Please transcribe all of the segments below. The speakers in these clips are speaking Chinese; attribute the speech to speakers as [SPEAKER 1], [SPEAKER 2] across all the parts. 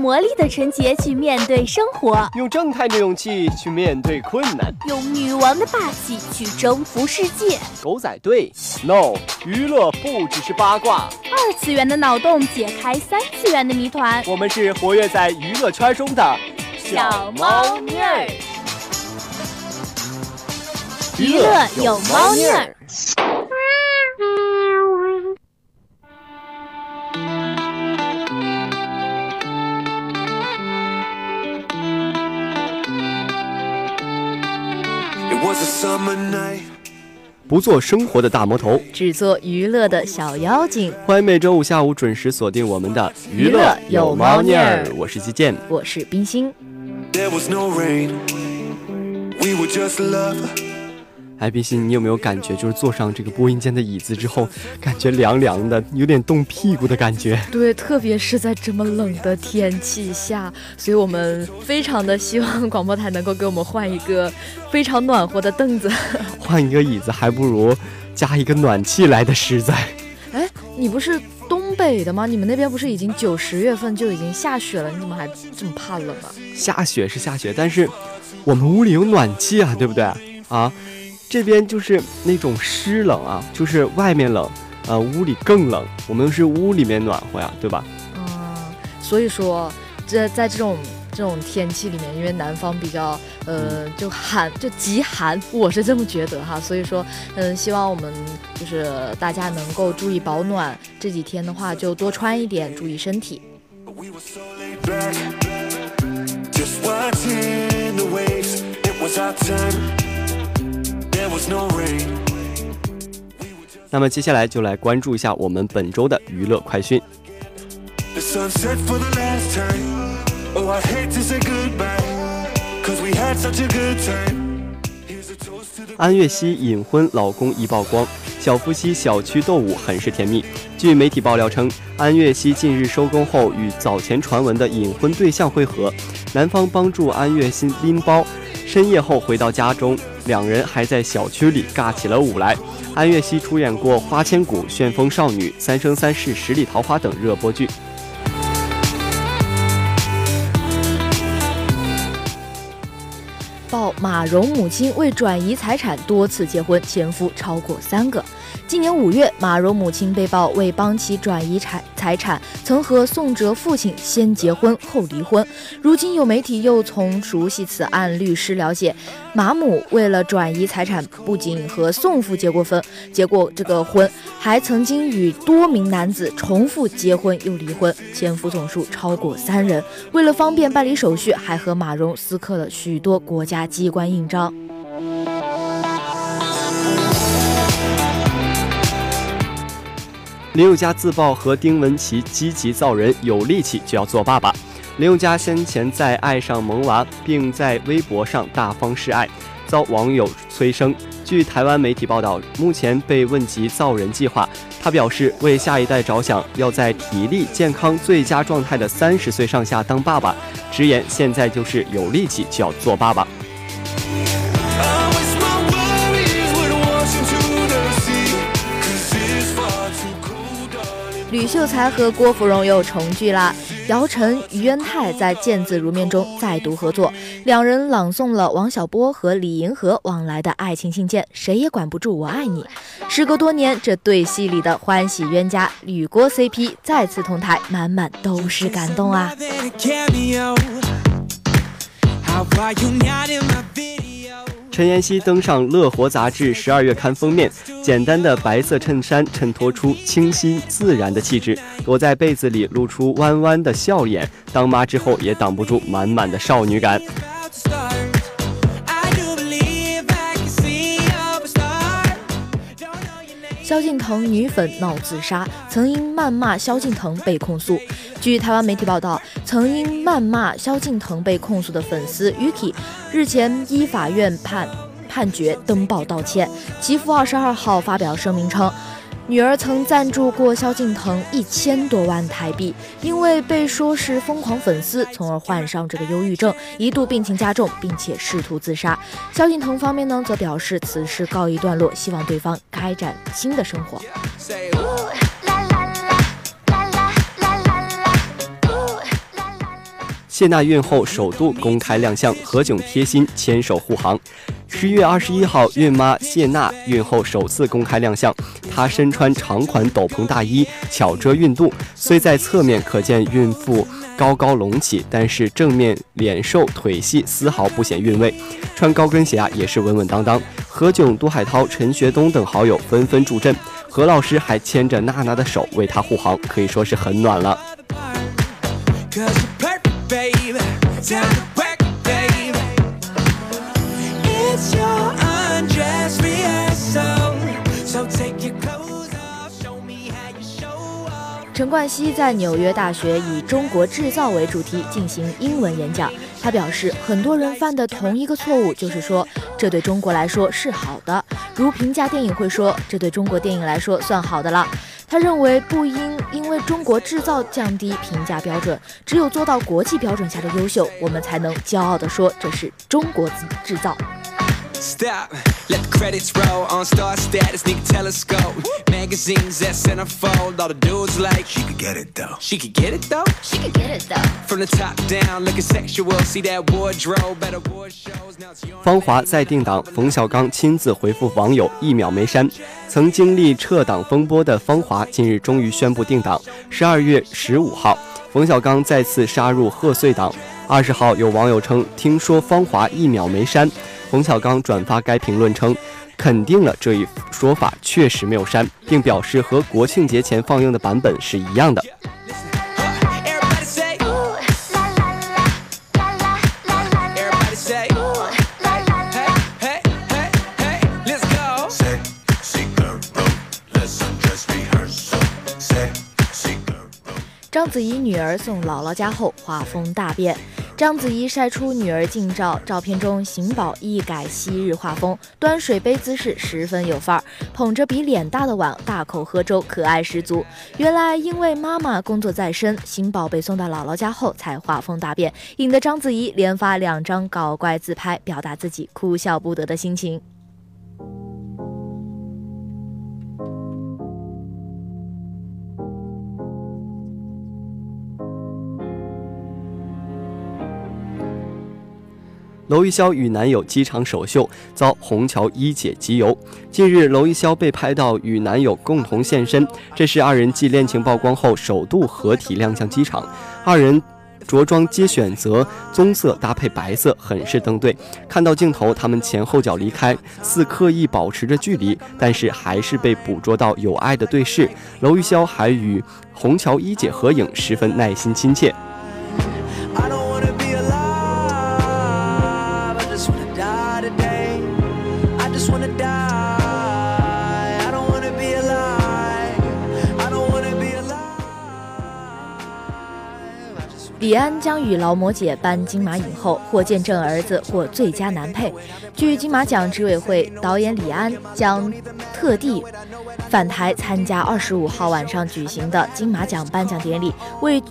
[SPEAKER 1] 魔力的纯洁去面对生活，
[SPEAKER 2] 用正太的勇气去面对困难，
[SPEAKER 1] 用女王的霸气去征服世界。
[SPEAKER 2] 狗仔队，no，娱乐不只是八卦。
[SPEAKER 1] 二次元的脑洞解开三次元的谜团。
[SPEAKER 2] 我们是活跃在娱乐圈中的
[SPEAKER 1] 小猫腻儿，娱乐有猫腻儿。
[SPEAKER 2] 不做生活的大魔头，
[SPEAKER 1] 只做娱乐的小妖精。
[SPEAKER 2] 欢迎每周五下午准时锁定我们的娱乐有猫腻儿。我是季建，
[SPEAKER 1] 我是冰心。
[SPEAKER 2] 哎，冰心，你有没有感觉，就是坐上这个播音间的椅子之后，感觉凉凉的，有点冻屁股的感觉？
[SPEAKER 1] 对，特别是在这么冷的天气下，所以我们非常的希望广播台能够给我们换一个非常暖和的凳子，
[SPEAKER 2] 换一个椅子，还不如加一个暖气来的实在。
[SPEAKER 1] 哎，你不是东北的吗？你们那边不是已经九十月份就已经下雪了？你怎么还这么怕冷啊？
[SPEAKER 2] 下雪是下雪，但是我们屋里有暖气啊，对不对啊？这边就是那种湿冷啊，就是外面冷，呃，屋里更冷。我们是屋里面暖和呀，对吧？
[SPEAKER 1] 嗯，所以说，这在这种这种天气里面，因为南方比较呃就寒就极寒，我是这么觉得哈。所以说，嗯，希望我们就是大家能够注意保暖。这几天的话，就多穿一点，注意身体。
[SPEAKER 2] 那么接下来就来关注一下我们本周的娱乐快讯。安悦熙隐婚，老公一曝光，小夫妻小区斗舞很是甜蜜。据媒体爆料称，安悦熙近日收工后与早前传闻的隐婚对象会合，男方帮助安悦熙拎包。深夜后回到家中，两人还在小区里尬起了舞来。安悦溪出演过《花千骨》《旋风少女》《三生三世十里桃花》等热播剧。
[SPEAKER 1] 报马蓉母亲为转移财产多次结婚，前夫超过三个。今年五月，马蓉母亲被曝为帮其转移财财产，曾和宋哲父亲先结婚后离婚。如今有媒体又从熟悉此案律师了解，马母为了转移财产，不仅和宋父结过婚，结过这个婚，还曾经与多名男子重复结婚又离婚，前夫总数超过三人。为了方便办理手续，还和马蓉私刻了许多国家机关印章。
[SPEAKER 2] 林宥嘉自曝和丁文琪积极造人，有力气就要做爸爸。林宥嘉先前在爱上萌娃，并在微博上大方示爱，遭网友催生。据台湾媒体报道，目前被问及造人计划，他表示为下一代着想，要在体力健康最佳状态的三十岁上下当爸爸。直言现在就是有力气就要做爸爸。
[SPEAKER 1] 吕秀才和郭芙蓉又重聚啦！姚晨、于渊泰在《见字如面》中再度合作，两人朗诵了王小波和李银河往来的爱情信件，谁也管不住我爱你。时隔多年，这对戏里的欢喜冤家吕郭 CP 再次同台，满满都是感动啊！
[SPEAKER 2] 陈妍希登上《乐活》杂志十二月刊封面，简单的白色衬衫衬托出清新自然的气质，躲在被子里露出弯弯的笑眼。当妈之后也挡不住满满的少女感。
[SPEAKER 1] 萧敬腾女粉闹自杀，曾因谩骂萧敬腾被控诉。据台湾媒体报道，曾因谩骂萧敬腾被控诉的粉丝 Yuki，日前依法院判判决登报道歉。其父二十二号发表声明称。女儿曾赞助过萧敬腾一千多万台币，因为被说是疯狂粉丝，从而患上这个忧郁症，一度病情加重，并且试图自杀。萧敬腾方面呢，则表示此事告一段落，希望对方开展新的生活。
[SPEAKER 2] 谢娜孕后首度公开亮相，何炅贴心牵手护航。十一月二十一号，孕妈谢娜孕后首次公开亮相，她身穿长款斗篷大衣，巧遮孕肚，虽在侧面可见孕妇高高隆起，但是正面脸瘦腿细，丝毫不显孕味。穿高跟鞋啊，也是稳稳当当。何炅、杜海涛、陈学冬等好友纷纷助阵，何老师还牵着娜娜的手为她护航，可以说是很暖了。
[SPEAKER 1] 陈冠希在纽约大学以“中国制造”为主题进行英文演讲。他表示，很多人犯的同一个错误就是说，这对中国来说是好的，如评价电影会说，这对中国电影来说算好的了。他认为不应因为中国制造降低评价标准，只有做到国际标准下的优秀，我们才能骄傲地说这是中国制造。Stop, let the credits roll on star status, need a telescope. Magazines that centerfold, all the dudes like she could get it though. She could get it though. She could get it though. From the top down, looking sexual, see that wardrobe, better ward shows. Now it's your.
[SPEAKER 2] 芳华再定档，冯小刚亲自回复网友一秒没删。曾经历撤档风波的芳华，近日终于宣布定档，十二月十五号，冯小刚再次杀入贺岁档。二十号，有网友称，听说芳华一秒没删。冯小刚转发该评论称，肯定了这一说法确实没有删，并表示和国庆节前放映的版本是一样的。
[SPEAKER 1] 章子怡女儿送姥姥家后，画风大变。章子怡晒出女儿近照，照片中邢宝一改昔日画风，端水杯姿势十分有范儿，捧着比脸大的碗大口喝粥，可爱十足。原来因为妈妈工作在身，邢宝被送到姥姥家后才画风大变，引得章子怡连发两张搞怪自拍，表达自己哭笑不得的心情。
[SPEAKER 2] 娄艺潇与男友机场首秀遭虹桥一姐集邮。近日，娄艺潇被拍到与男友共同现身，这是二人继恋情曝光后首度合体亮相机场。二人着装皆选择棕色搭配白色，很是登对。看到镜头，他们前后脚离开，似刻意保持着距离，但是还是被捕捉到有爱的对视。娄艺潇还与虹桥一姐合影，十分耐心亲切。
[SPEAKER 1] 李安将与劳模姐颁金马影后，或见证儿子，获最佳男配。据金马奖执委会，导演李安将特地返台参加二十五号晚上举行的金马奖颁奖典礼，为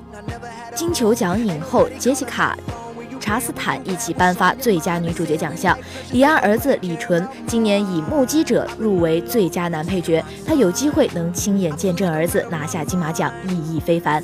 [SPEAKER 1] 金球奖影后杰西卡。查斯坦一起颁发最佳女主角奖项。李安儿子李纯今年以《目击者》入围最佳男配角，他有机会能亲眼见证儿子拿下金马奖，意义非凡。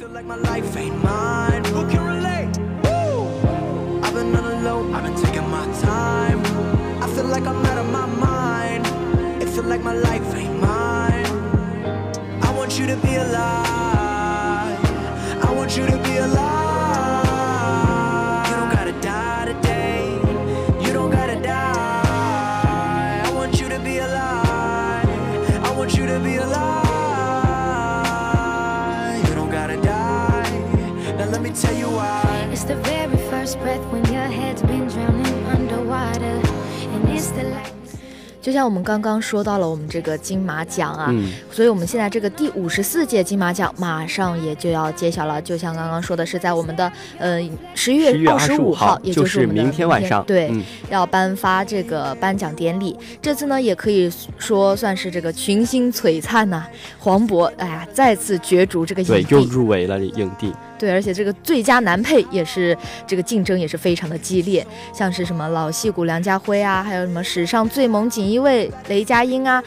[SPEAKER 1] 就像我们刚刚说到了我们这个金马奖啊，所以我们现在这个第五十四届金马奖马上也就要揭晓了。就像刚刚说的是在我们的呃十一月二十五号，也就
[SPEAKER 2] 是
[SPEAKER 1] 我们的
[SPEAKER 2] 明天晚上，
[SPEAKER 1] 对，要颁发这个颁奖典礼。这次呢，也可以说算是这个群星璀璨呐，黄渤哎呀再次角逐这个影帝，
[SPEAKER 2] 对，又入围了影帝。
[SPEAKER 1] 对，而且这个最佳男配也是这个竞争也是非常的激烈，像是什么老戏骨梁家辉啊，还有什么史上最萌锦衣卫雷佳音啊，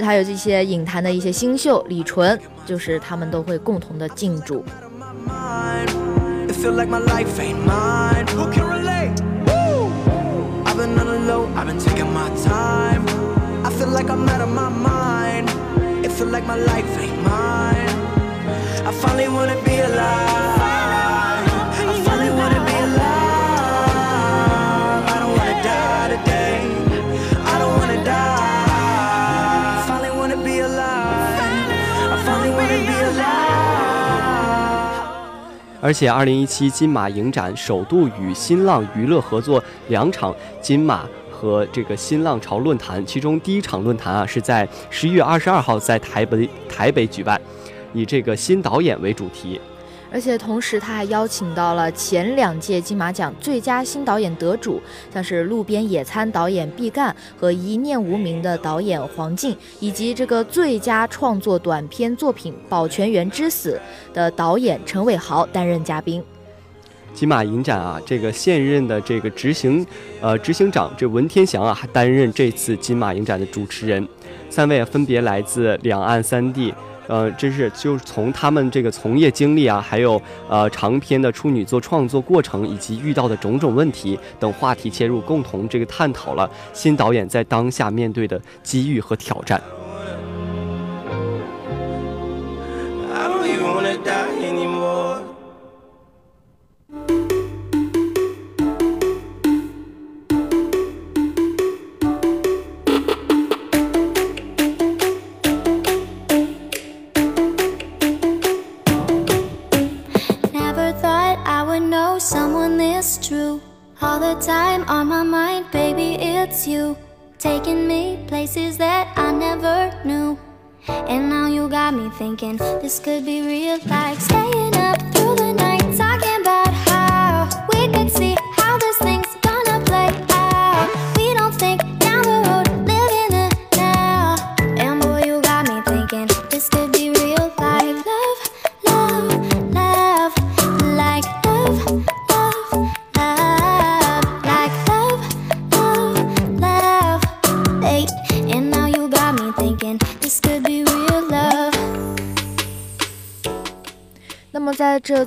[SPEAKER 1] 还有这些影坛的一些新秀李纯，就是他们都会共同的竞逐。
[SPEAKER 3] I finally wanna be alive. I finally wanna be alive. I don't wanna die today. I don't wanna die. I finally wanna be alive. I finally wanna be alive.
[SPEAKER 2] 而且，二零一七金马影展首度与新浪娱乐合作两场金马和这个新浪潮论坛，其中第一场论坛啊是在十一月二十二号在台北台北举办，以这个新导演为主题。
[SPEAKER 1] 而且同时，他还邀请到了前两届金马奖最佳新导演得主，像是《路边野餐》导演毕赣和《一念无名》的导演黄静，以及这个最佳创作短片作品《保全员之死》的导演陈伟豪担任嘉宾。
[SPEAKER 2] 金马影展啊，这个现任的这个执行呃执行长这文天祥啊，还担任这次金马影展的主持人。三位分别来自两岸三地。呃，真是就是从他们这个从业经历啊，还有呃长篇的处女作创作过程以及遇到的种种问题等话题切入，共同这个探讨了新导演在当下面对的机遇和挑战。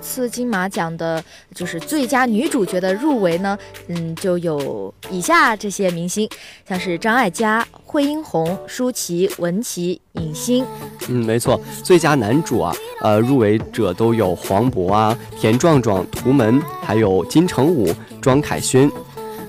[SPEAKER 1] 次金马奖的，就是最佳女主角的入围呢，嗯，就有以下这些明星，像是张艾嘉、惠英红、舒淇、文淇、影星。
[SPEAKER 2] 嗯，没错，最佳男主啊，呃，入围者都有黄渤啊、田壮壮、图门，还有金城武、庄凯勋。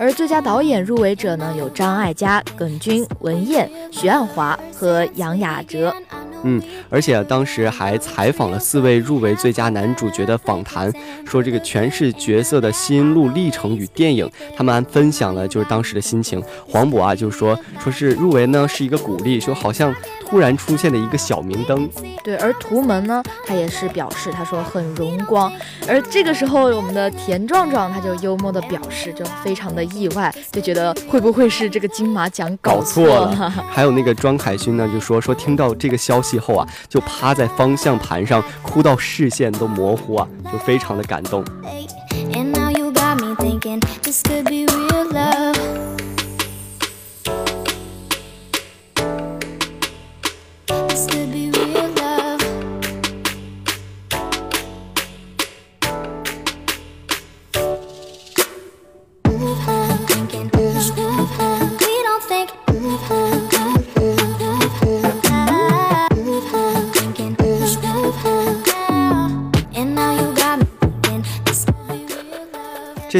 [SPEAKER 1] 而最佳导演入围者呢，有张艾嘉、耿军、文彦、徐岸华和杨雅哲。
[SPEAKER 2] 嗯，而且当时还采访了四位入围最佳男主角的访谈，说这个诠释角色的心路历程与电影，他们分享了就是当时的心情。黄渤啊，就说说是入围呢是一个鼓励，说好像突然出现的一个小明灯。
[SPEAKER 1] 对，而图门呢，他也是表示，他说很荣光。而这个时候，我们的田壮壮他就幽默的表示，就非常的意外，就觉得会不会是这个金马奖
[SPEAKER 2] 搞
[SPEAKER 1] 错
[SPEAKER 2] 错了。还有那个庄凯勋呢，就说说听到这个消息后啊，就趴在方向盘上哭到视线都模糊啊，就非常的感动。
[SPEAKER 4] And now you got me thinking this could be real love.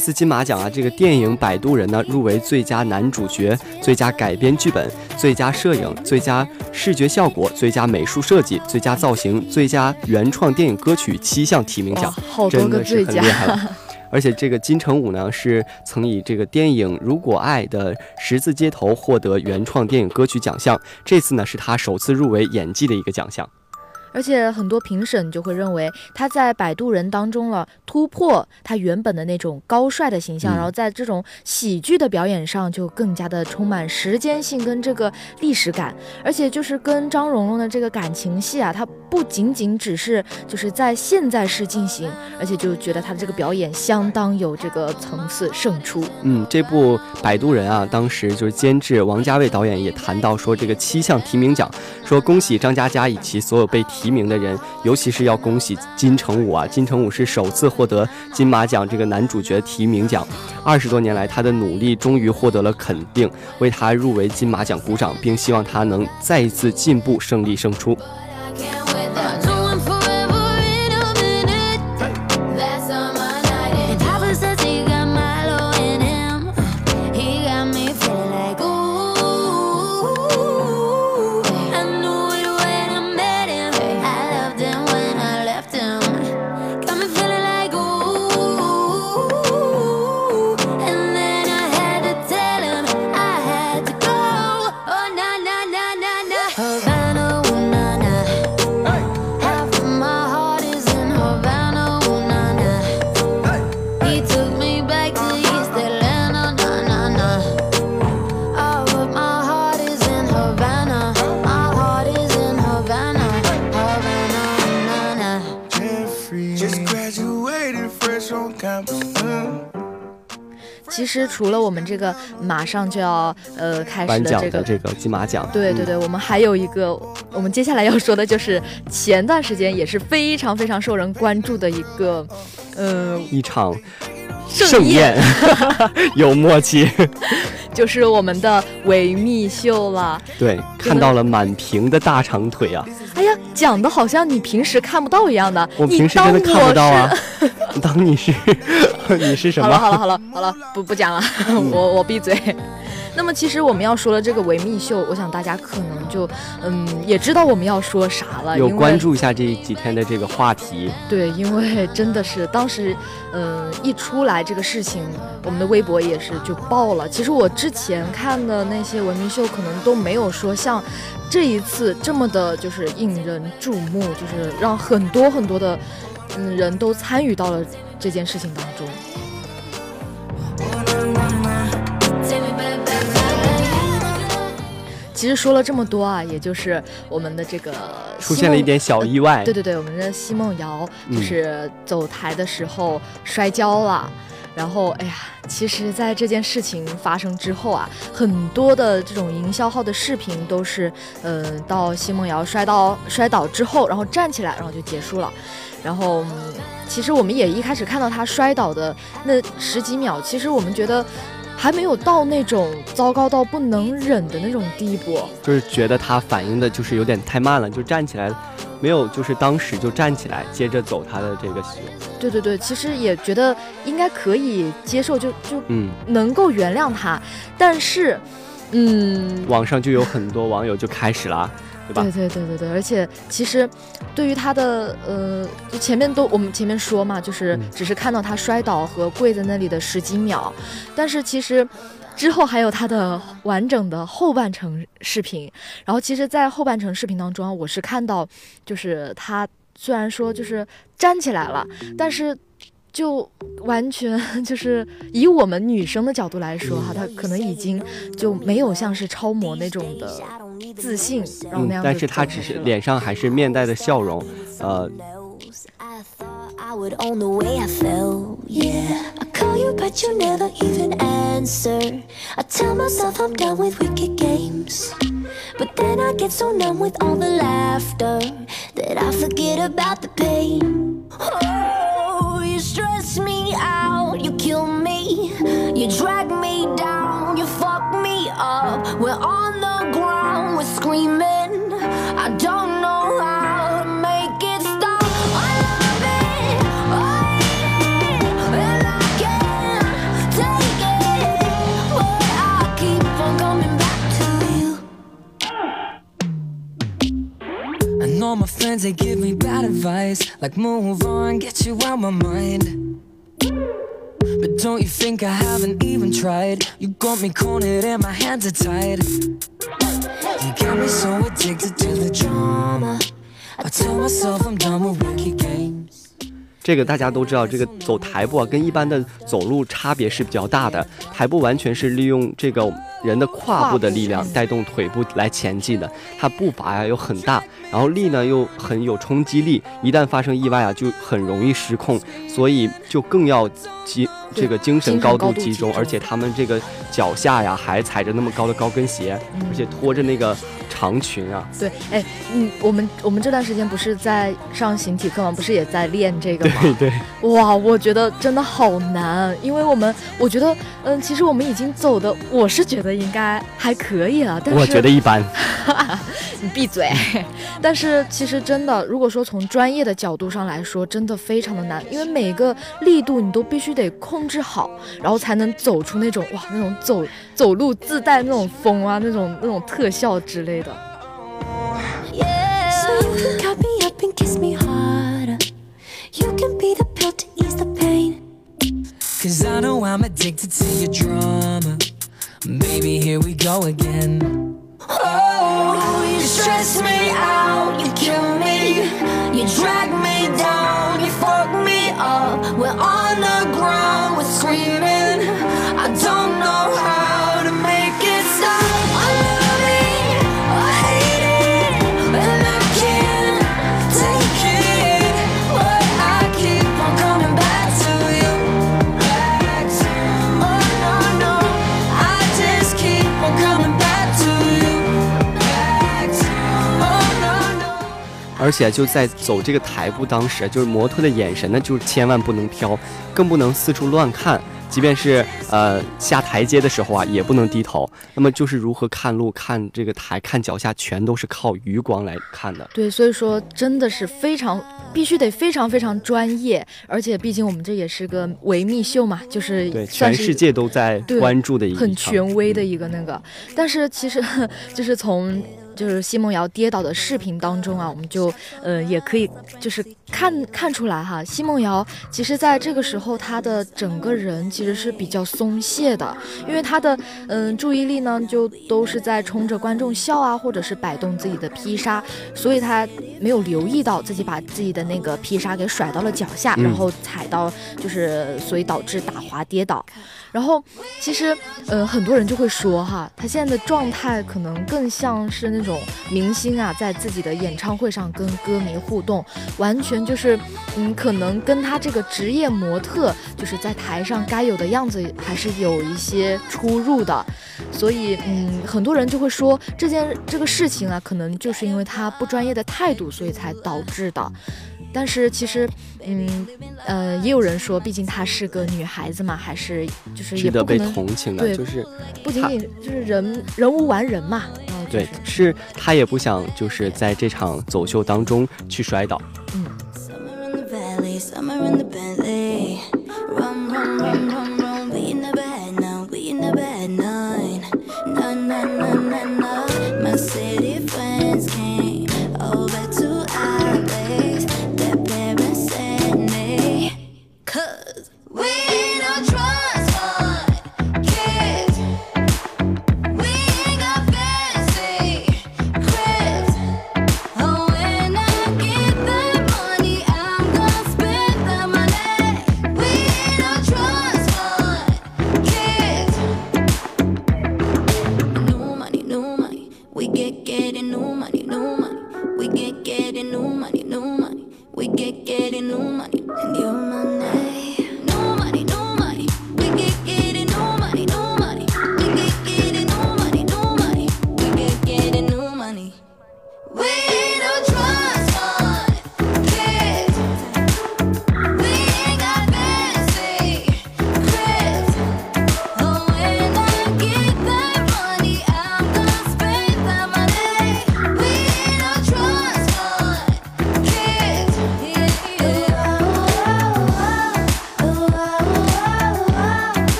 [SPEAKER 2] 次金马奖啊，这个电影《摆渡人》呢入围最佳男主角、最佳改编剧本、最佳摄影、最佳视觉效果、最佳美术设计、最佳造型、最佳原创电影歌曲七项提名奖，真的是很厉害了。而且这个金城武呢，是曾以这个电影《如果爱》的《十字街头》获得原创电影歌曲奖项，这次呢是他首次入围演技的一个奖项。
[SPEAKER 1] 而且很多评审就会认为他在《摆渡人》当中了突破他原本的那种高帅的形象，
[SPEAKER 2] 嗯
[SPEAKER 1] 然后在这种喜剧的表演上就更加的充满时间性跟这个历史感，而且就是跟张荣荣的这个感情戏啊，他不仅仅只是就是在现在式进行，而且就觉得他的这个表演相当有这个层次胜出。
[SPEAKER 2] 嗯，这部《摆渡人》啊，当时就是监制王家卫导演也谈到说，这个七项提名奖，说恭喜张嘉佳以及所有被提提名的人，尤其是要恭喜金城武啊！金城武是首次获得金马奖这个男主角提名奖，二十多年来他的努力终于获得了肯定，为他入围金马奖鼓掌，并希望他能再一次进步，胜利胜出。
[SPEAKER 1] 其实除了我们这个马上就要呃开始
[SPEAKER 2] 的
[SPEAKER 1] 这个
[SPEAKER 2] 这个金马奖，
[SPEAKER 1] 对对对，我们还有一个，我们接下来要说的就是前段时间也是非常非常受人关注的一个，呃，
[SPEAKER 2] 一场盛宴，有默契。
[SPEAKER 1] 就是我们的维密秀了，
[SPEAKER 2] 对，看到了满屏的大长腿啊！
[SPEAKER 1] 哎呀，讲的好像你平时看不到一样的，
[SPEAKER 2] 我平时真的看不到啊！当你是你是什么？
[SPEAKER 1] 好了好了好了好了，不不讲了，我我闭嘴。那么其实我们要说的这个维密秀，我想大家可能就嗯也知道我们要说啥了，
[SPEAKER 2] 有关注一下这几天的这个话题。
[SPEAKER 1] 对，因为真的是当时嗯一出来这个事情，我们的微博也是就爆了。其实我之前看的那些维密秀，可能都没有说像这一次这么的，就是引人注目，就是让很多很多的嗯人都参与到了这件事情当中。其实说了这么多啊，也就是我们的这个
[SPEAKER 2] 出现了一点小意外。
[SPEAKER 1] 对对对，我们的奚梦瑶就是走台的时候摔跤了，然后哎呀，其实，在这件事情发生之后啊，很多的这种营销号的视频都是，嗯，到奚梦瑶摔倒摔倒之后，然后站起来，然后就结束了。然后，其实我们也一开始看到她摔倒的那十几秒，其实我们觉得。还没有到那种糟糕到不能忍的那种地步，
[SPEAKER 2] 就是觉得他反应的就是有点太慢了，就站起来，没有就是当时就站起来，接着走他的这个学。
[SPEAKER 1] 对对对，其实也觉得应该可以接受，就就嗯能够原谅他，但是，嗯，
[SPEAKER 2] 网上就有很多网友就开始了。
[SPEAKER 1] 对对对对对，而且其实，对于他的呃，就前面都我们前面说嘛，就是只是看到他摔倒和跪在那里的十几秒，但是其实之后还有他的完整的后半程视频。然后其实，在后半程视频当中，我是看到，就是他虽然说就是站起来了，但是。就完全 就是以我们女生的角度来说哈，她可能已经就没有像是超模那种的自信，然后那样。
[SPEAKER 2] 但是她只是脸上还是面带的笑容，呃。stress you drag me down, you fuck me up. We're on the ground, we're screaming. I don't know how to make it stop. I love it, I hate it, and I can't take it, but I keep on coming back to you. I know my friends they give me bad advice, like move on, get you out my mind. But don't you think I haven't even tried? You got me cornered and my hands are tied. You got me so addicted to the drama. I tell myself I'm done with wicked games. 这个大家都知道，这个走台步啊，跟一般的走路差别是比较大的。台步完全是利用这个人的胯部的力量带动腿部来前进的，它步伐呀又很大，然后力呢又很有冲击力，一旦发生意外啊，就很容易失控，所以就更要这个精神高度集
[SPEAKER 1] 中，
[SPEAKER 2] 而且他们这个脚下呀还踩着那么高的高跟鞋，而且拖着那个。长裙啊，
[SPEAKER 1] 对，哎，嗯，我们我们这段时间不是在上形体课吗？不是也在练这个吗？
[SPEAKER 2] 对对。
[SPEAKER 1] 哇，我觉得真的好难，因为我们，我觉得，嗯，其实我们已经走的，我是觉得应该还可以了，但是
[SPEAKER 2] 我觉得一般。
[SPEAKER 1] 你闭嘴。但是其实真的，如果说从专业的角度上来说，真的非常的难，因为每个力度你都必须得控制好，然后才能走出那种哇，那种走走路自带那种风啊，那种那种特效之类的。Baby, here we go again. Oh, you stress me out, you kill me, you drag me down, you fuck me up. We're on the
[SPEAKER 2] 而且就在走这个台步，当时就是模特的眼神呢，就是千万不能飘，更不能四处乱看。即便是呃下台阶的时候啊，也不能低头。那么就是如何看路、看这个台、看脚下，全都是靠余光来看的。
[SPEAKER 1] 对，所以说真的是非常必须得非常非常专业，而且毕竟我们这也是个维密秀嘛，就是
[SPEAKER 2] 对全世界都在关注的一个
[SPEAKER 1] 很权威的一个那个。但是其实 就是从。就是奚梦瑶跌倒的视频当中啊，我们就呃也可以就是看看出来哈，奚梦瑶其实在这个时候她的整个人其实是比较松懈的，因为她的嗯注意力呢就都是在冲着观众笑啊，或者是摆动自己的披纱，所以她没有留意到自己把自己的那个披纱给甩到了脚下，然后踩到就是所以导致打滑跌倒。然后，其实，呃，很多人就会说哈，她现在的状态可能更像是那种明星啊，在自己的演唱会上跟歌迷互动，完全就是，嗯，可能跟他这个职业模特就是在台上该有的样子还是有一些出入的。所以，嗯，很多人就会说这件这个事情啊，可能就是因为他不专业的态度，所以才导致的。但是其实，嗯，呃，也有人说，毕竟她是个女孩子嘛，还是就是也不
[SPEAKER 2] 被同情的，就是
[SPEAKER 1] 不仅仅就是人人无完人嘛。
[SPEAKER 2] 对，是他也不想就是在这场走秀当中去摔倒。
[SPEAKER 1] 嗯。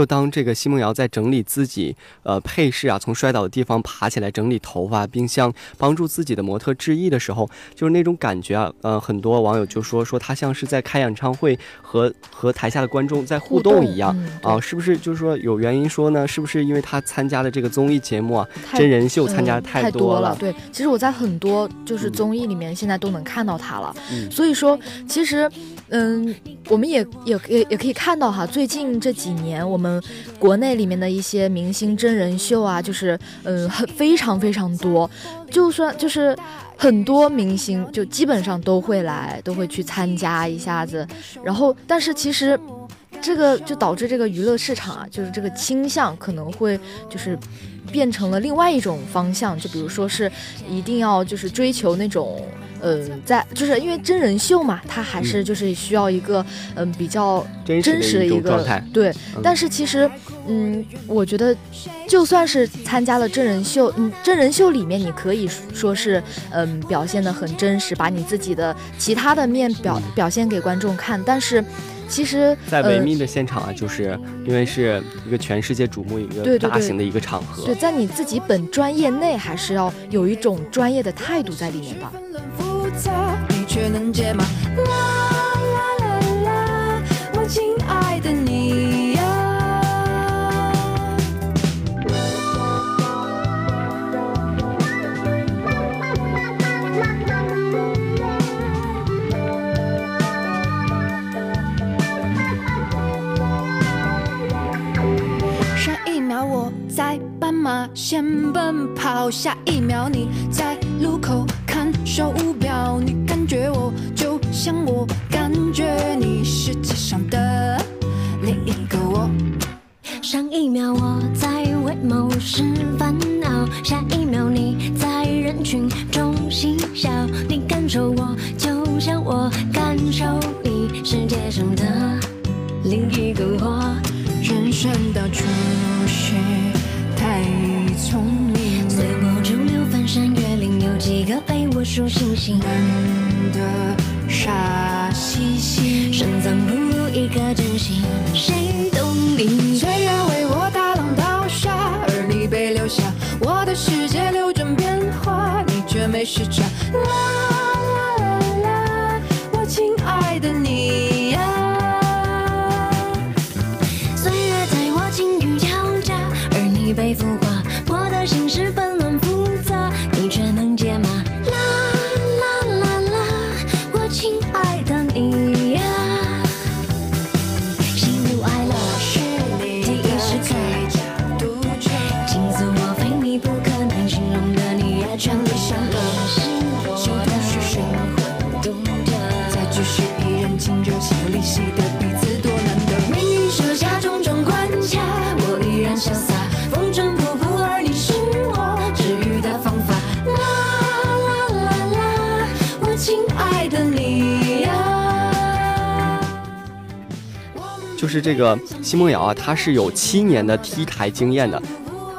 [SPEAKER 2] 就当这个奚梦瑶在整理自己呃配饰啊，从摔倒的地方爬起来整理头发，冰箱帮助自己的模特致意的时候，就是那种感觉啊，呃，很多网友就说说她像是在开演唱会和和台下的观众在互动一样啊，是不是？就是说有原因说呢？是不是因为她参加的这个综艺节目啊，真人秀参加的
[SPEAKER 1] 太
[SPEAKER 2] 多了？
[SPEAKER 1] 对，其实我在很多就是综艺里面现在都能看到她了，所以说其实。嗯，我们也也也也可以看到哈，最近这几年我们国内里面的一些明星真人秀啊，就是嗯很非常非常多，就算就是很多明星就基本上都会来，都会去参加一下子，然后但是其实。这个就导致这个娱乐市场啊，就是这个倾向可能会就是变成了另外一种方向，就比如说是一定要就是追求那种。呃，在就是因为真人秀嘛，它还是就是需要一个嗯比较真实的一个
[SPEAKER 2] 状态。
[SPEAKER 1] 对，但是其实嗯，我觉得就算是参加了真人秀，嗯，真人秀里面你可以说是嗯表现的很真实，把你自己的其他的面表表现给观众看，但是。其实，
[SPEAKER 2] 在维密的现场啊，就是因为是一个全世界瞩目一个大型的一个场合。
[SPEAKER 1] 对，在你自己本专业内，还是要有一种专业的态度在里面的。
[SPEAKER 5] 先奔跑，下一秒你在路口看手表，你感觉我就像我感觉你，世界上的
[SPEAKER 4] 就
[SPEAKER 5] 是
[SPEAKER 2] 这个奚梦瑶啊，她是有七年的 T 台经验的，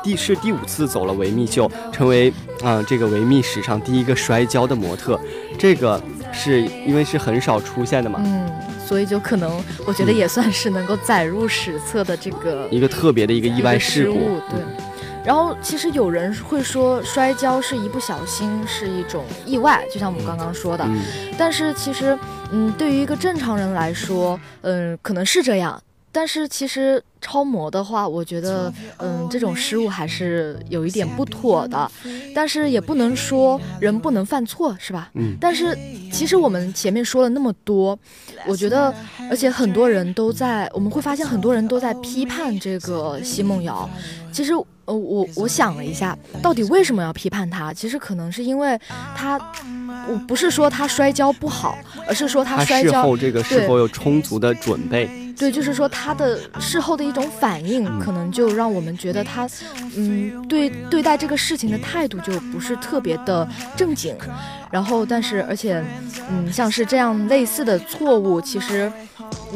[SPEAKER 2] 第是第五次走了维密秀，成为啊这个维密史上第一个摔跤的模特，这个是因为是很少出现的嘛，
[SPEAKER 1] 嗯，所以就可能我觉得也算是能够载入史册的这个
[SPEAKER 2] 一个特别的一个意外事故，
[SPEAKER 1] 对。然后其实有人会说摔跤是一不小心，是一种意外，就像我们刚刚说的。但是其实，嗯，对于一个正常人来说，嗯，可能是这样。但是其实超模的话，我觉得，嗯，这种失误还是有一点不妥的。但是也不能说人不能犯错，是吧？
[SPEAKER 2] 嗯。
[SPEAKER 1] 但是其实我们前面说了那么多，我觉得，而且很多人都在，我们会发现很多人都在批判这个奚梦瑶。其实。呃，我我想了一下，到底为什么要批判她？其实可能是因为她，我不是说他摔跤不好，而是说
[SPEAKER 2] 他
[SPEAKER 1] 摔跤
[SPEAKER 2] 后这个是否有充足的准备？
[SPEAKER 1] 对，就是说他的事后的一种反应，可能就让我们觉得他，嗯，对对待这个事情的态度就不是特别的正经。然后，但是而且，嗯，像是这样类似的错误，其实。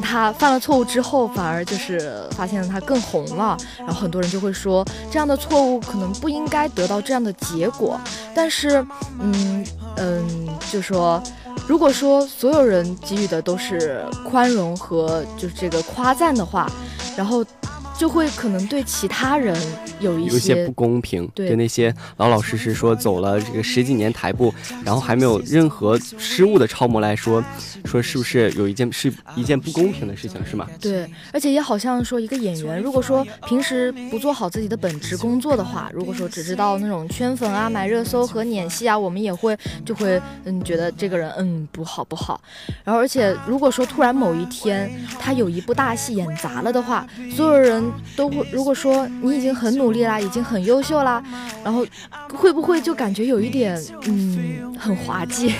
[SPEAKER 1] 他犯了错误之后，反而就是发现他更红了，然后很多人就会说，这样的错误可能不应该得到这样的结果。但是，嗯嗯，就说，如果说所有人给予的都是宽容和就是这个夸赞的话，然后就会可能对其他人有一
[SPEAKER 2] 有一些不公平，
[SPEAKER 1] 对
[SPEAKER 2] 那些老老实实说走了这个十几年台步，然后还没有任何失误的超模来说，说是不是有一件是一件不公平的事情，是吗？
[SPEAKER 1] 对，而且也好像说一个演员，如果说平时不做好自己的本职工作的话，如果说只知道那种圈粉啊、买热搜和演戏啊，我们也会就会嗯觉得这个人嗯不好不好。然后而且如果说突然某一天他有一部大戏演砸了的话，所有人都会如果说你已经很努力啦，已经很优秀啦，然后会不会就感觉有一点嗯很滑稽？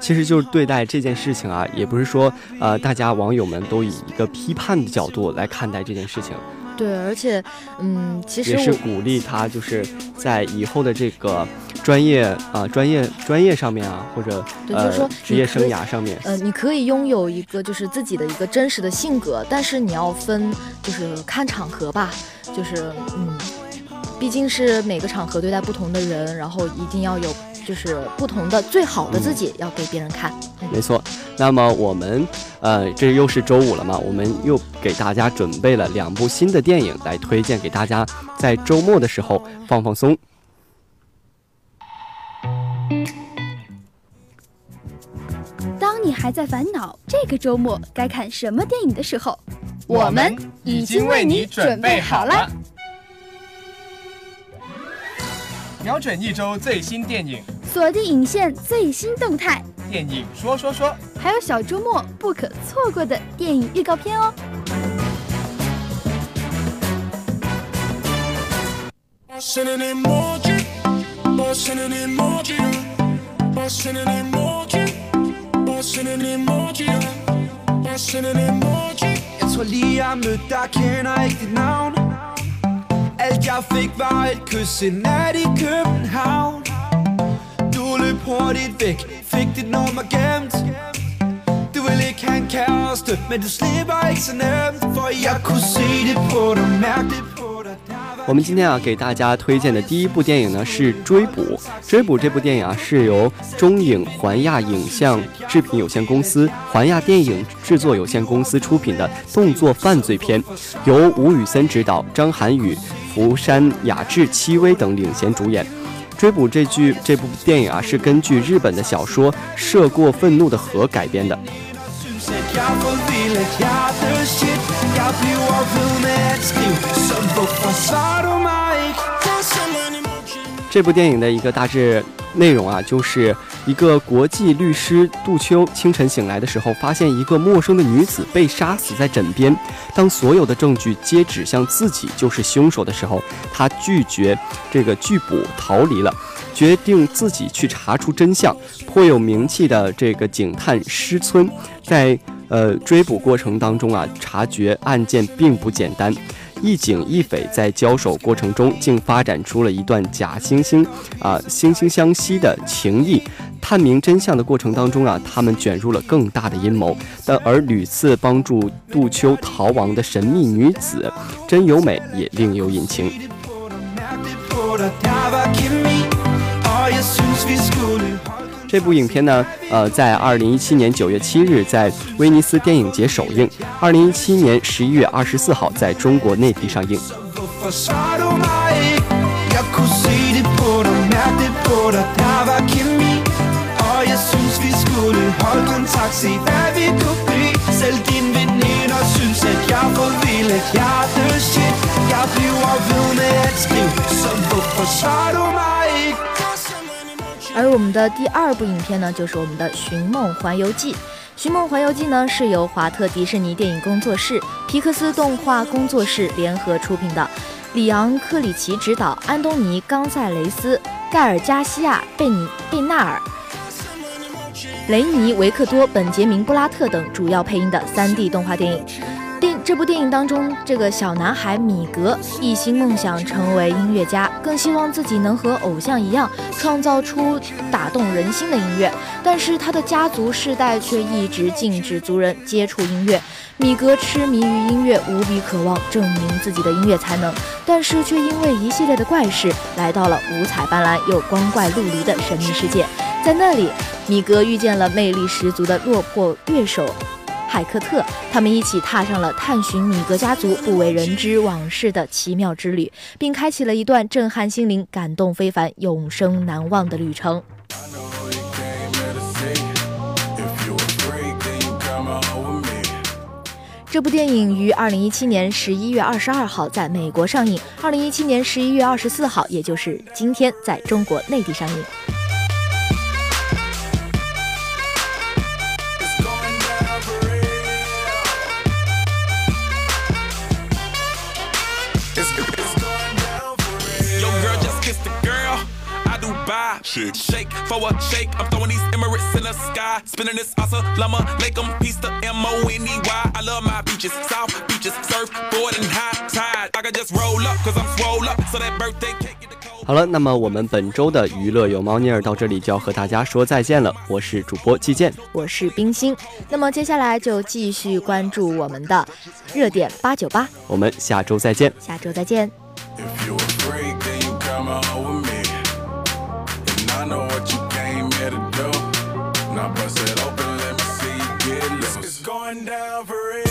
[SPEAKER 2] 其实就是对待这件事情啊，也不是说呃大家网友们都以一个批判的角度来看待这件事情，
[SPEAKER 1] 对，而且嗯，其实
[SPEAKER 2] 也是鼓励他就是在以后的这个专业啊、专业专业上面啊，或者呃
[SPEAKER 1] 对就是说
[SPEAKER 2] 职业生涯上面，
[SPEAKER 1] 呃，你可以拥有一个就是自己的一个真实的性格，但是你要分，就是看场合吧，就是嗯，毕竟是每个场合对待不同的人，然后一定要有就是不同的最好的自己要给别人看。嗯
[SPEAKER 2] 没错。那么我们呃这又是周五了嘛，我们又给大家准备了两部新的电影来推荐给大家，在周末的时候放放松。
[SPEAKER 6] 当你还在烦恼这个周末该看什么电影的时候，我们已经为你准备好了。。
[SPEAKER 7] 瞄准一周最新电影，
[SPEAKER 6] 锁定影线最新动态，
[SPEAKER 7] 电影说说说，
[SPEAKER 6] 还有小周末不可错过的电影预告片哦。
[SPEAKER 8] Bussin' an emoji, bussin' an emoji, bussin' an emoji, bussin' an emoji, bussin' an emoji.
[SPEAKER 3] Jeg tror lige jeg mødte dig, kender ikke dit navn Alt jeg fik var et kys en nat i København. Du løb hurtigt væk, fik dit nummer gemt. Du vil ikke have en kæreste, men du slipper ikke så nemt For jeg kunne se det på dig, mærke det på
[SPEAKER 2] 我们今天啊给大家推荐的第一部电影呢是《追捕》。《追捕》这部电影啊是由中影环亚影像制品有限公司、环亚电影制作有限公司出品的动作犯罪片，由吴宇森执导，张涵予、福山雅治、戚薇等领衔主演。《追捕》这剧这部电影啊是根据日本的小说《涉过愤怒的河》改编的。这部电影的一个大致内容啊，就是一个国际律师杜秋清晨醒来的时候，发现一个陌生的女子被杀死在枕边。当所有的证据皆指向自己就是凶手的时候，他拒绝这个拒捕，逃离了，决定自己去查出真相。颇有名气的这个警探施村，在呃追捕过程当中啊，察觉案件并不简单。一警一匪在交手过程中，竟发展出了一段假惺惺啊惺惺相惜的情谊。探明真相的过程当中啊，他们卷入了更大的阴谋。但而屡次帮助杜秋逃亡的神秘女子真由美也另有隐情。这部影片呢，呃，在二零一七年九月七日在威尼斯电影节首映，二零一七年十一月二十四号在中国内地上映。
[SPEAKER 3] Hvorfor svarer du mig ikke? Jeg kunne se det på dig, mærke det på dig, der var kemi Og jeg synes vi skulle holde kontakt, se hvad vi kunne blive Selv din veninder synes at jeg får vildt hjerteshit love you, I'll
[SPEAKER 1] 而我们的第二部影片呢，就是我们的《寻梦环游记》。《寻梦环游记》呢，是由华特迪士尼电影工作室、皮克斯动画工作室联合出品的，里昂·克里奇执导，安东尼·冈塞雷斯、盖尔·加西亚、贝尼贝纳尔、雷尼·维克多、本杰明·布拉特等主要配音的 3D 动画电影。电这部电影当中，这个小男孩米格一心梦想成为音乐家，更希望自己能和偶像一样，创造出打动人心的音乐。但是他的家族世代却一直禁止族人接触音乐。米格痴迷于音乐，无比渴望证明自己的音乐才能，但是却因为一系列的怪事，来到了五彩斑斓又光怪陆离的神秘世界。在那里，米格遇见了魅力十足的落魄乐手。海克特，他们一起踏上了探寻米格家族不为人知往事的奇妙之旅，并开启了一段震撼心灵、感动非凡、永生难忘的旅程。这部电影于二零一七年十一月二十二号在美国上映，二零一七年十一月二十四号，也就是今天，在中国内地上映。
[SPEAKER 9] Do buy. Shake. Shake for a shake. I'm throwing these Emirates in the sky. Spinning this asa llama. Lake 'em, piece the M O N E Y. I love my beaches. South beaches. Surfboard and high tide. I can just roll up, cause I'm swole up. So that birthday cake get the cold.
[SPEAKER 2] 好了，那么我们本周的娱乐有猫腻儿到这里就要和大家说再见了。我是主播季健，
[SPEAKER 1] 我是冰心，那么接下来就继续关注我们的热点八九八，
[SPEAKER 2] 我们下周再见。
[SPEAKER 1] 下周再见。
[SPEAKER 8] If Now bust it open, let me see you get loose. It's going down for